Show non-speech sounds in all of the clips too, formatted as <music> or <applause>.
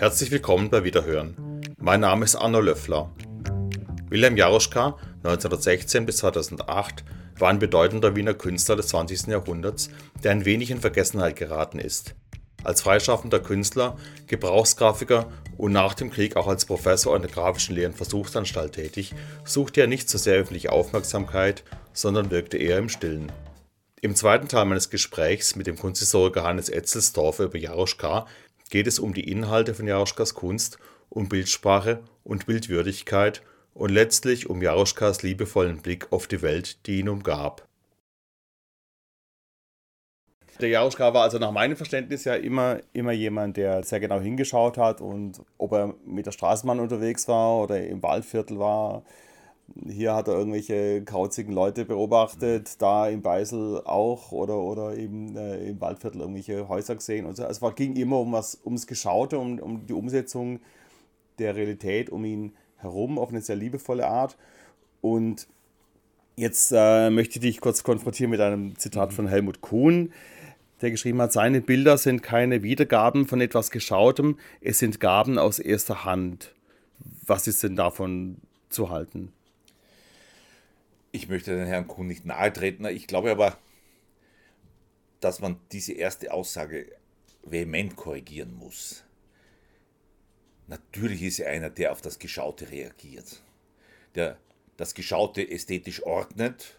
Herzlich willkommen bei Wiederhören. Mein Name ist Arno Löffler. Wilhelm Jaroschka, 1916 bis 2008, war ein bedeutender Wiener Künstler des 20. Jahrhunderts, der ein wenig in Vergessenheit geraten ist. Als freischaffender Künstler, Gebrauchsgrafiker und nach dem Krieg auch als Professor an der Grafischen Lehren Versuchsanstalt tätig, suchte er nicht so sehr öffentliche Aufmerksamkeit, sondern wirkte eher im Stillen. Im zweiten Teil meines Gesprächs mit dem Kunsthistoriker Hannes Etzelsdorfer über Jaroschka geht es um die Inhalte von Jaroschkas Kunst, um Bildsprache und Bildwürdigkeit und letztlich um Jaroschkas liebevollen Blick auf die Welt, die ihn umgab. Der Jaroschka war also nach meinem Verständnis ja immer, immer jemand, der sehr genau hingeschaut hat und ob er mit der Straßenbahn unterwegs war oder im Waldviertel war. Hier hat er irgendwelche krauzigen Leute beobachtet, da im Beisel auch oder, oder eben äh, im Waldviertel irgendwelche Häuser gesehen. Und so. Also es ging immer um was, ums Geschaute, um, um die Umsetzung der Realität um ihn herum auf eine sehr liebevolle Art. Und jetzt äh, möchte ich dich kurz konfrontieren mit einem Zitat von Helmut Kuhn der geschrieben hat, seine Bilder sind keine Wiedergaben von etwas Geschautem, es sind Gaben aus erster Hand. Was ist denn davon zu halten? Ich möchte den Herrn Kuhn nicht nahe treten, ich glaube aber, dass man diese erste Aussage vehement korrigieren muss. Natürlich ist er einer, der auf das Geschaute reagiert, der das Geschaute ästhetisch ordnet,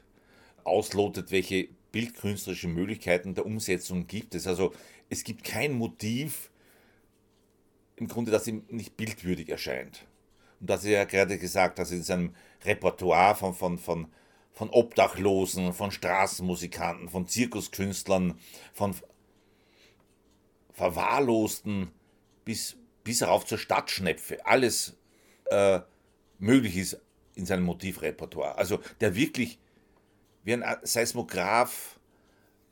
auslotet, welche bildkünstlerische Möglichkeiten der Umsetzung gibt es. Also es gibt kein Motiv, im Grunde, das ihm nicht bildwürdig erscheint. Und das ist ja gerade gesagt, dass in seinem Repertoire von, von, von, von Obdachlosen, von Straßenmusikanten, von Zirkuskünstlern, von Verwahrlosten bis, bis herauf zur Stadtschnepfe, alles äh, möglich ist in seinem Motivrepertoire. Also der wirklich wie ein Seismograph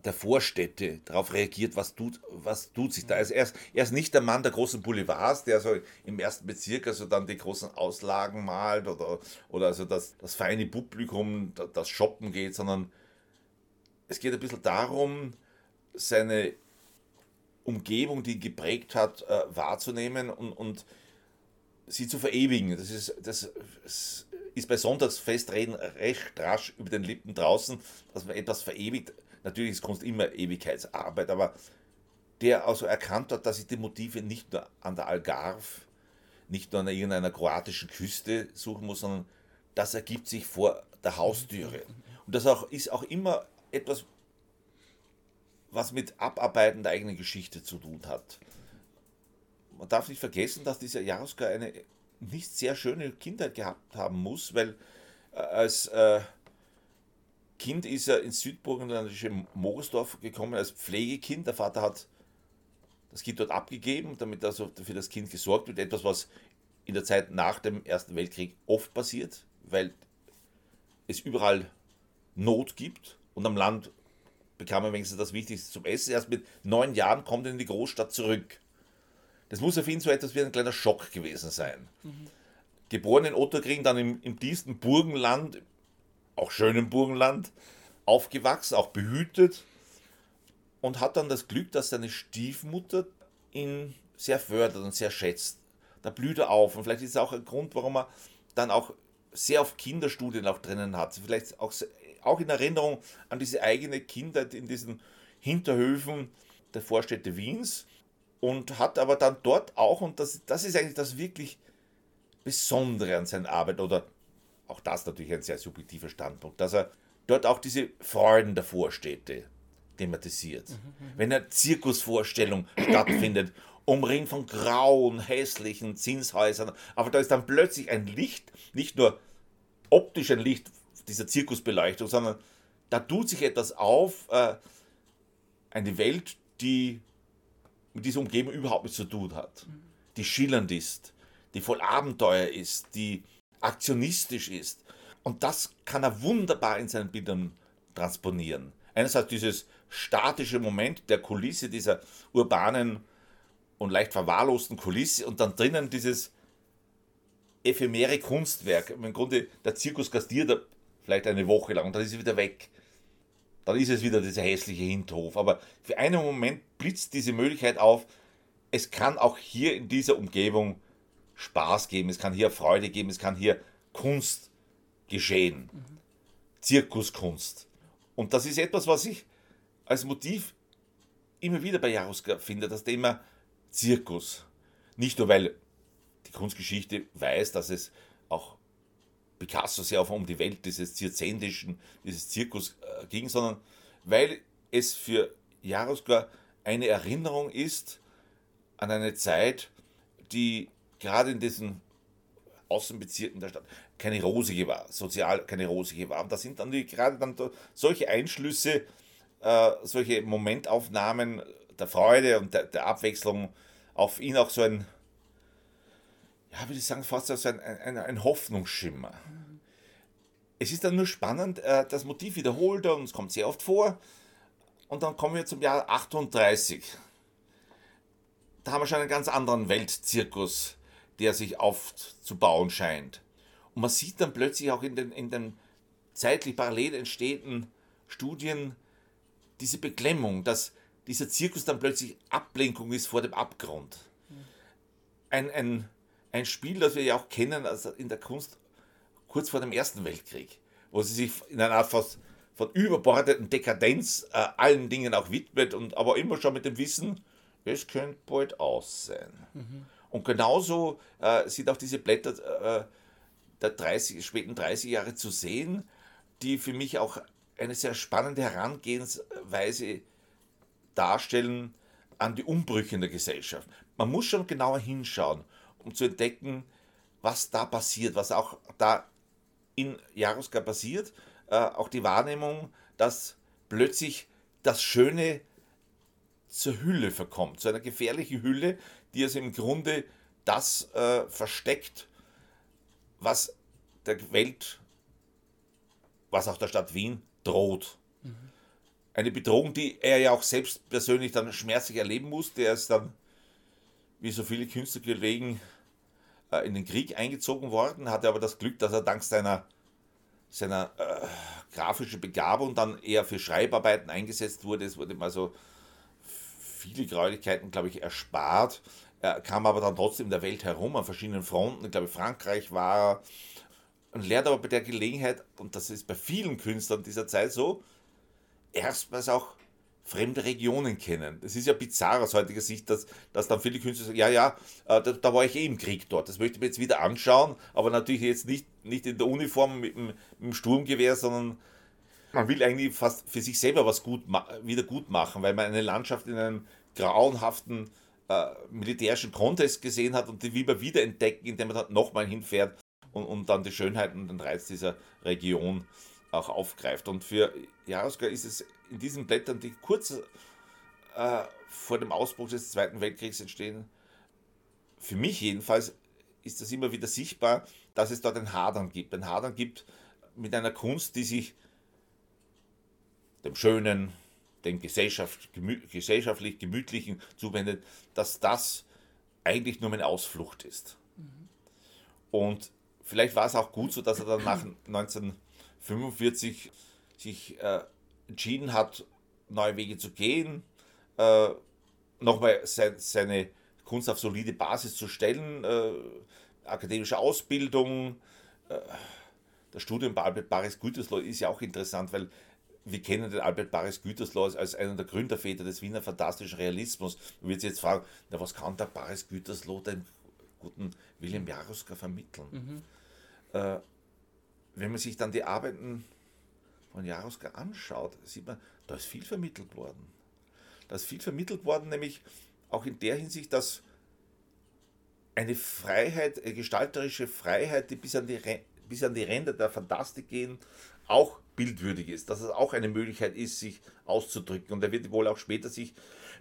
der Vorstädte darauf reagiert, was tut, was tut sich da. Also er ist, er ist nicht der Mann der großen Boulevards, der so im ersten Bezirk also dann die großen Auslagen malt oder, oder also das, das feine Publikum, das Shoppen geht, sondern es geht ein bisschen darum, seine Umgebung, die ihn geprägt hat, äh, wahrzunehmen und, und sie zu verewigen. Das ist, das, das ist bei Sonntagsfestreden recht rasch über den Lippen draußen, dass man etwas verewigt. Natürlich ist Kunst immer Ewigkeitsarbeit, aber der also erkannt hat, dass ich die Motive nicht nur an der Algarve, nicht nur an irgendeiner kroatischen Küste suchen muss, sondern das ergibt sich vor der Haustüre. Und das auch, ist auch immer etwas, was mit Abarbeiten der eigenen Geschichte zu tun hat. Man darf nicht vergessen, dass dieser Jaroska eine nicht sehr schöne Kindheit gehabt haben muss, weil äh, als äh, Kind ist er ins südburgenländische Mogersdorf gekommen als Pflegekind. Der Vater hat das Kind dort abgegeben, damit also für das Kind gesorgt wird. Etwas, was in der Zeit nach dem Ersten Weltkrieg oft passiert, weil es überall Not gibt und am Land bekam er wenigstens das Wichtigste zum Essen. Erst mit neun Jahren kommt er in die Großstadt zurück. Das muss auf ihn so etwas wie ein kleiner Schock gewesen sein. Mhm. Geboren in Otterkring, dann im, im tiefsten Burgenland, auch schönem Burgenland, aufgewachsen, auch behütet und hat dann das Glück, dass seine Stiefmutter ihn sehr fördert und sehr schätzt. Da blüht er auf und vielleicht ist es auch ein Grund, warum er dann auch sehr auf Kinderstudien auch drinnen hat. Vielleicht auch, auch in Erinnerung an diese eigene Kindheit in diesen Hinterhöfen der Vorstädte Wiens und hat aber dann dort auch, und das, das ist eigentlich das wirklich Besondere an seiner Arbeit, oder auch das natürlich ein sehr subjektiver Standpunkt, dass er dort auch diese Freuden der Vorstädte thematisiert. Mhm, mhm. Wenn eine Zirkusvorstellung <clears throat> stattfindet, umringt von grauen, hässlichen Zinshäusern, aber da ist dann plötzlich ein Licht, nicht nur optisch ein Licht dieser Zirkusbeleuchtung, sondern da tut sich etwas auf, äh, eine Welt, die mit dieser Umgebung überhaupt nichts zu tun hat. Die schillernd ist, die voll Abenteuer ist, die aktionistisch ist. Und das kann er wunderbar in seinen Bildern transponieren. Einerseits dieses statische Moment der Kulisse, dieser urbanen und leicht verwahrlosten Kulisse und dann drinnen dieses ephemere Kunstwerk. Im Grunde, der Zirkus gastiert vielleicht eine Woche lang und dann ist er wieder weg dann ist es wieder dieser hässliche Hinterhof. Aber für einen Moment blitzt diese Möglichkeit auf, es kann auch hier in dieser Umgebung Spaß geben, es kann hier Freude geben, es kann hier Kunst geschehen. Mhm. Zirkuskunst. Und das ist etwas, was ich als Motiv immer wieder bei Jaruska finde, das Thema Zirkus. Nicht nur, weil die Kunstgeschichte weiß, dass es auch Picasso sehr auf um die Welt dieses zirzendischen, dieses Zirkus äh, ging, sondern weil es für Jaruska eine Erinnerung ist an eine Zeit, die gerade in diesen Außenbezirken der Stadt keine rosige war, sozial keine rosige war. Und da sind dann die, gerade dann solche Einschlüsse, äh, solche Momentaufnahmen der Freude und der, der, Abwechslung auf ihn auch so ein, ja, würde ich sagen, fast so ein, ein, ein Hoffnungsschimmer. Es ist dann nur spannend, äh, das Motiv wiederholt er und es kommt sehr oft vor. Und dann kommen wir zum Jahr 38. Da haben wir schon einen ganz anderen Weltzirkus der sich aufzubauen scheint. Und man sieht dann plötzlich auch in den, in den zeitlich parallel entstehenden Studien diese Beklemmung, dass dieser Zirkus dann plötzlich Ablenkung ist vor dem Abgrund. Ein, ein, ein Spiel, das wir ja auch kennen also in der Kunst kurz vor dem Ersten Weltkrieg, wo sie sich in einer Art von, von überbordeten Dekadenz äh, allen Dingen auch widmet und aber immer schon mit dem Wissen, es könnte bald aus sein. Mhm. Und genauso äh, sind auch diese Blätter äh, der 30, späten 30 Jahre zu sehen, die für mich auch eine sehr spannende Herangehensweise darstellen an die Umbrüche in der Gesellschaft. Man muss schon genauer hinschauen, um zu entdecken, was da passiert, was auch da in Jaruska passiert. Äh, auch die Wahrnehmung, dass plötzlich das Schöne zur Hülle verkommt, zu einer gefährlichen Hülle, die es im Grunde das äh, versteckt, was der Welt, was auch der Stadt Wien droht. Mhm. Eine Bedrohung, die er ja auch selbst persönlich dann schmerzlich erleben musste. Er ist dann, wie so viele Künstlerkollegen, äh, in den Krieg eingezogen worden, hatte aber das Glück, dass er dank seiner, seiner äh, grafischen Begabung dann eher für Schreibarbeiten eingesetzt wurde. Es wurde mal so viele Gräulichkeiten, glaube ich, erspart. Er kam aber dann trotzdem in der Welt herum, an verschiedenen Fronten. Ich glaube, Frankreich war er. Und lernt aber bei der Gelegenheit, und das ist bei vielen Künstlern dieser Zeit so, erstmals auch fremde Regionen kennen. Das ist ja bizarr aus heutiger Sicht, dass, dass dann viele Künstler sagen, ja, ja, äh, da, da, war ich eh im Krieg dort, das möchte ich mir jetzt wieder anschauen, aber natürlich jetzt nicht, nicht in der Uniform mit dem, mit dem Sturmgewehr, sondern man will eigentlich fast für sich selber was gut wieder gut machen, weil man eine Landschaft in einem grauenhaften äh, militärischen Kontext gesehen hat und die will man wieder entdecken, indem man dann nochmal hinfährt und, und dann die Schönheit und den Reiz dieser Region auch aufgreift. Und für Jaroska ist es in diesen Blättern, die kurz äh, vor dem Ausbruch des Zweiten Weltkriegs entstehen, für mich jedenfalls ist das immer wieder sichtbar, dass es dort ein Hadern gibt. Ein Hadern gibt mit einer Kunst, die sich dem Schönen, dem Gesellschaft, gemü gesellschaftlich Gemütlichen zuwendet, dass das eigentlich nur eine Ausflucht ist. Mhm. Und vielleicht war es auch gut so, dass er dann nach <clears throat> 1945 sich äh, entschieden hat, neue Wege zu gehen, äh, nochmal sein, seine Kunst auf solide Basis zu stellen, äh, akademische Ausbildung, äh, das Studium bei Albert Baris Gütersloh ist ja auch interessant, weil wir kennen den Albert Baris Gütersloh als, einen der Gründerväter des Wiener fantastischen Realismus. Man wird jetzt fragen, na, was kann der Baris Gütersloh dem guten William Jaruska vermitteln? Mhm. Äh, wenn man sich dann die Arbeiten von Jaruska anschaut, sieht man, da ist viel vermittelt worden. Da ist viel vermittelt worden, nämlich auch in der Hinsicht, dass eine Freiheit, eine gestalterische Freiheit, die bis an die, bis an die Ränder der Fantastik gehen, auch bildwürdig ist, dass es auch eine Möglichkeit ist, sich auszudrücken. Und er wird wohl auch später sich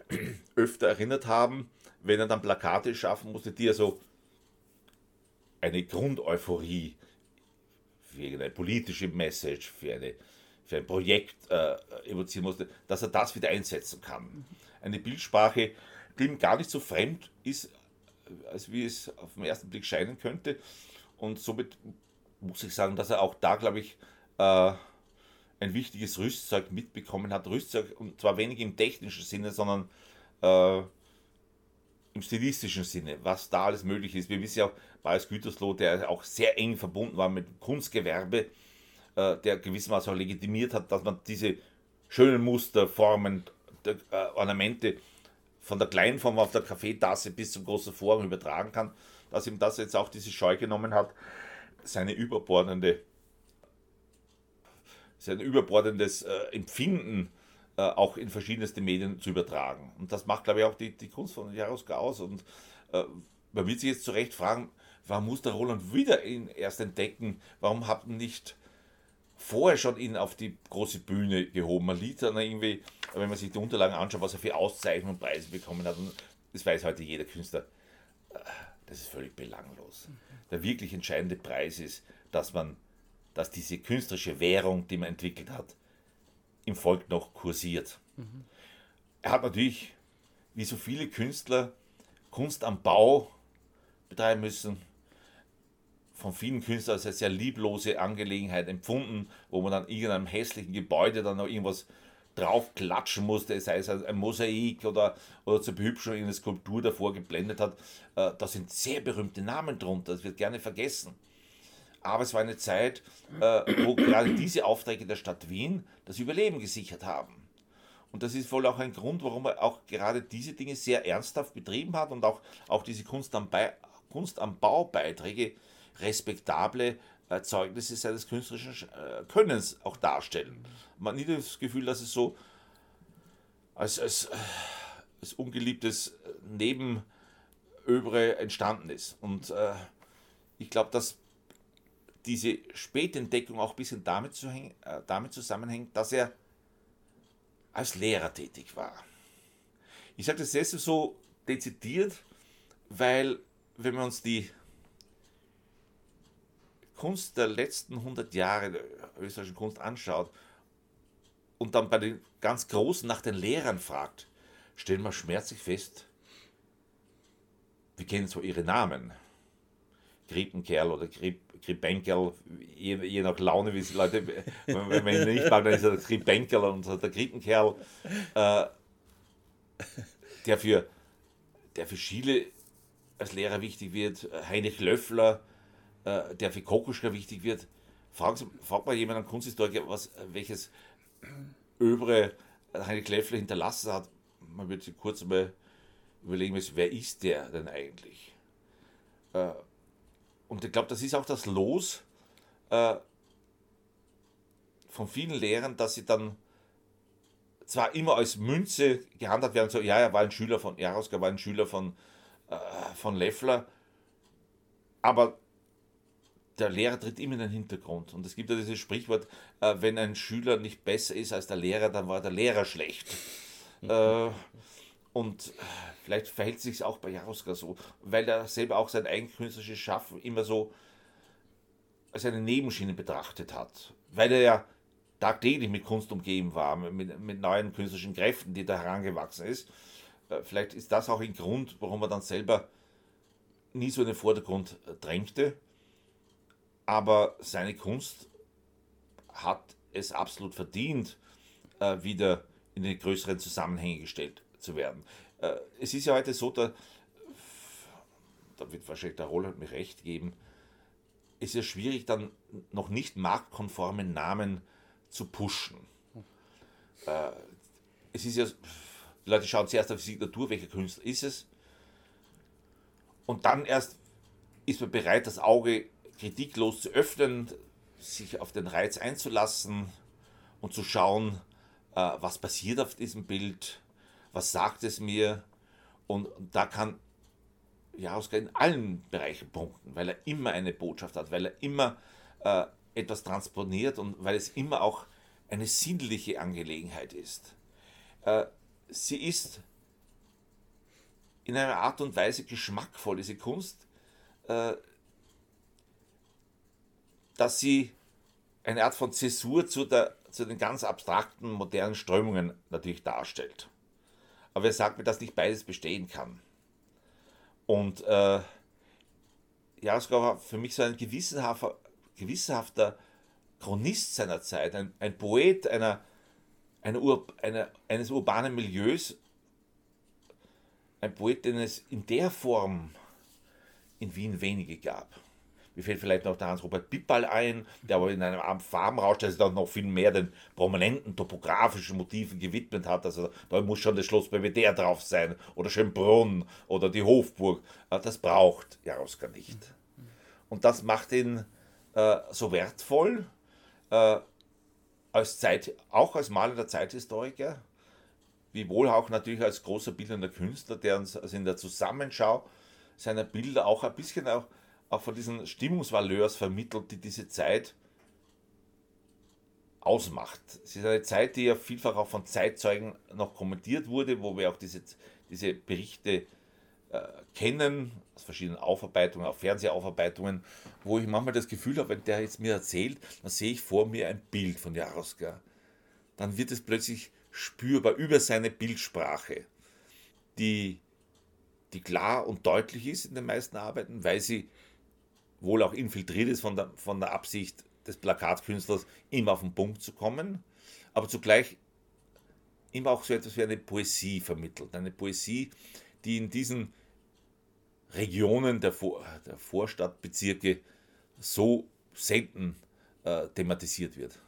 <clears throat> öfter erinnert haben, wenn er dann Plakate schaffen musste, die er so eine Grundeuphorie für eine politische Message, für, eine, für ein Projekt äh, evozieren musste, dass er das wieder einsetzen kann. Eine Bildsprache, die ihm gar nicht so fremd ist, als wie es auf den ersten Blick scheinen könnte. Und somit muss ich sagen, dass er auch da, glaube ich, äh, ein wichtiges Rüstzeug mitbekommen hat. Rüstzeug, und zwar wenig im technischen Sinne, sondern äh, im stilistischen Sinne, was da alles möglich ist. Wir wissen ja auch, Paris Gütersloh, der auch sehr eng verbunden war mit Kunstgewerbe, äh, der gewissermaßen auch legitimiert hat, dass man diese schönen Muster, Formen, äh, Ornamente von der kleinen Form auf der Kaffeetasse bis zum großen Form übertragen kann, dass ihm das jetzt auch diese Scheu genommen hat, seine überbordende, sein überbordendes äh, Empfinden äh, auch in verschiedenste Medien zu übertragen. Und das macht, glaube ich, auch die, die Kunst von Jaroska aus. Und äh, man wird sich jetzt zu Recht fragen, warum muss der Roland wieder ihn erst entdecken? Warum hat man nicht vorher schon ihn auf die große Bühne gehoben? Man liest dann irgendwie, wenn man sich die Unterlagen anschaut, was er für Auszeichnungen und Preise bekommen hat. Und das weiß heute jeder Künstler. Das ist völlig belanglos. Der wirklich entscheidende Preis ist, dass man, dass diese künstlerische Währung, die man entwickelt hat, im Volk noch kursiert. Mhm. Er hat natürlich, wie so viele Künstler, Kunst am Bau betreiben müssen. Von vielen Künstlern als eine sehr lieblose Angelegenheit empfunden, wo man dann irgendeinem hässlichen Gebäude dann noch irgendwas draufklatschen musste, sei es ein Mosaik oder, oder zur Behübschung eine Skulptur davor geblendet hat. Äh, da sind sehr berühmte Namen drunter, das wird gerne vergessen. Aber es war eine Zeit, äh, wo gerade diese Aufträge der Stadt Wien das Überleben gesichert haben. Und das ist wohl auch ein Grund, warum er auch gerade diese Dinge sehr ernsthaft betrieben hat und auch, auch diese Kunst am, Kunst am Baubeiträge respektable äh, Zeugnisse seines künstlerischen äh, Könnens auch darstellen. Man hat nie das Gefühl, dass es so als, als, äh, als ungeliebtes Nebenöbre entstanden ist. Und äh, ich glaube, dass diese Spätentdeckung auch ein bisschen damit, zu äh, damit zusammenhängt, dass er als Lehrer tätig war. Ich sage das deshalb so dezidiert, weil wenn wir uns die Kunst der letzten 100 Jahre der österreichischen Kunst anschaut und dann bei den ganz Großen nach den Lehrern fragt, stellen wir schmerzlich fest, wir kennen zwar ihre Namen, Griepenkerl oder Griepenkerl, je, je, nach Laune, wie es Leute, <laughs> wenn man ihn nicht mag, dann ist er der Griepenkerl und der Griepenkerl, äh, der, für, der für Schiele als Lehrer wichtig wird, Heinrich Löffler, äh, der für Kokoschka wichtig wird. Fragt, fragt mal jemand, einen Kunsthistoriker, was, welches Övre Heinrich Löffler hinterlassen hat. Man wird sich kurz mal überlegen, wer ist der denn eigentlich? Äh, und ich glaube, das ist auch das Los äh, von vielen Lehrern, dass sie dann zwar immer als Münze gehandhabt werden, so, ja, er war ein Schüler von Jaroska, war ein Schüler von, äh, von Leffler, aber der Lehrer tritt immer in den Hintergrund. Und es gibt ja dieses Sprichwort, äh, wenn ein Schüler nicht besser ist als der Lehrer, dann war der Lehrer schlecht. <laughs> äh, und vielleicht verhält es sich auch bei Jaroska so, weil er selber auch sein eigenes künstlerisches Schaffen immer so als eine Nebenschiene betrachtet hat. Weil er ja tagtäglich mit Kunst umgeben war, mit, mit neuen künstlerischen Kräften, die da herangewachsen ist. Äh, vielleicht ist das auch ein Grund, warum er dann selber nie so in den Vordergrund äh, drängte. Aber seine Kunst hat es absolut verdient, äh, wieder in die größeren Zusammenhänge gestellt zu werden. Äh, es ist ja heute so, da, da wird wahrscheinlich der Roland mir recht geben, ist ja schwierig, dann noch nicht marktkonforme Namen zu pushen. Äh, es ist ja, die Leute schauen zuerst auf die Signatur, welcher Künstler ist es, und dann erst ist man bereit, das Auge kritiklos zu öffnen, sich auf den Reiz einzulassen und zu schauen, äh, was passiert auf diesem Bild, was sagt es mir? Und da kann Jaroska in allen Bereichen punkten, weil er immer eine Botschaft hat, weil er immer äh, etwas transponiert und weil es immer auch eine sinnliche Angelegenheit ist. Äh, sie ist in einer Art und Weise geschmackvoll, diese Kunst, äh, dass sie eine Art von Zäsur zu, der, zu den ganz abstrakten modernen Strömungen natürlich darstellt. Aber er sagt mir, dass nicht beides bestehen kann. Und äh, Jaroslaw war für mich so ein gewissenhafter, gewissenhafter Chronist seiner Zeit, ein, ein Poet einer, einer, Ur, einer, eines urbanen Milieus, ein Poet, den es in der Form in Wien wenige gab. Mir fällt vielleicht noch der Hans-Robert Pippal ein, der aber in einem Farbenrausch, der sich dann noch viel mehr den prominenten topografischen Motiven gewidmet hat. Also da muss schon das Schloss Belvedere drauf sein oder Schönbrunn oder die Hofburg. Das braucht Jaroska nicht. Und das macht ihn äh, so wertvoll, äh, als Zeit, auch als malender Zeithistoriker, wie wohl auch natürlich als großer bildender Künstler, der uns also in der Zusammenschau seiner Bilder auch ein bisschen auch, auch von diesen Stimmungsvaleurs vermittelt, die diese Zeit ausmacht. Es ist eine Zeit, die ja vielfach auch von Zeitzeugen noch kommentiert wurde, wo wir auch diese, diese Berichte äh, kennen, aus verschiedenen Aufarbeitungen, auch Fernsehaufarbeitungen, wo ich manchmal das Gefühl habe, wenn der jetzt mir erzählt, dann sehe ich vor mir ein Bild von Jaroska. Dann wird es plötzlich spürbar über seine Bildsprache, die, die klar und deutlich ist in den meisten Arbeiten, weil sie wohl auch infiltriert ist von der, von der Absicht des Plakatkünstlers, immer auf den Punkt zu kommen, aber zugleich immer auch so etwas wie eine Poesie vermittelt. Eine Poesie, die in diesen Regionen der, Vor der Vorstadtbezirke so selten äh, thematisiert wird.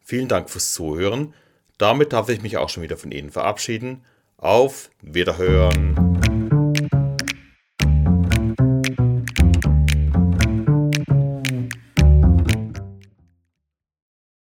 Vielen Dank fürs Zuhören. Damit darf ich mich auch schon wieder von Ihnen verabschieden. Auf Wiederhören.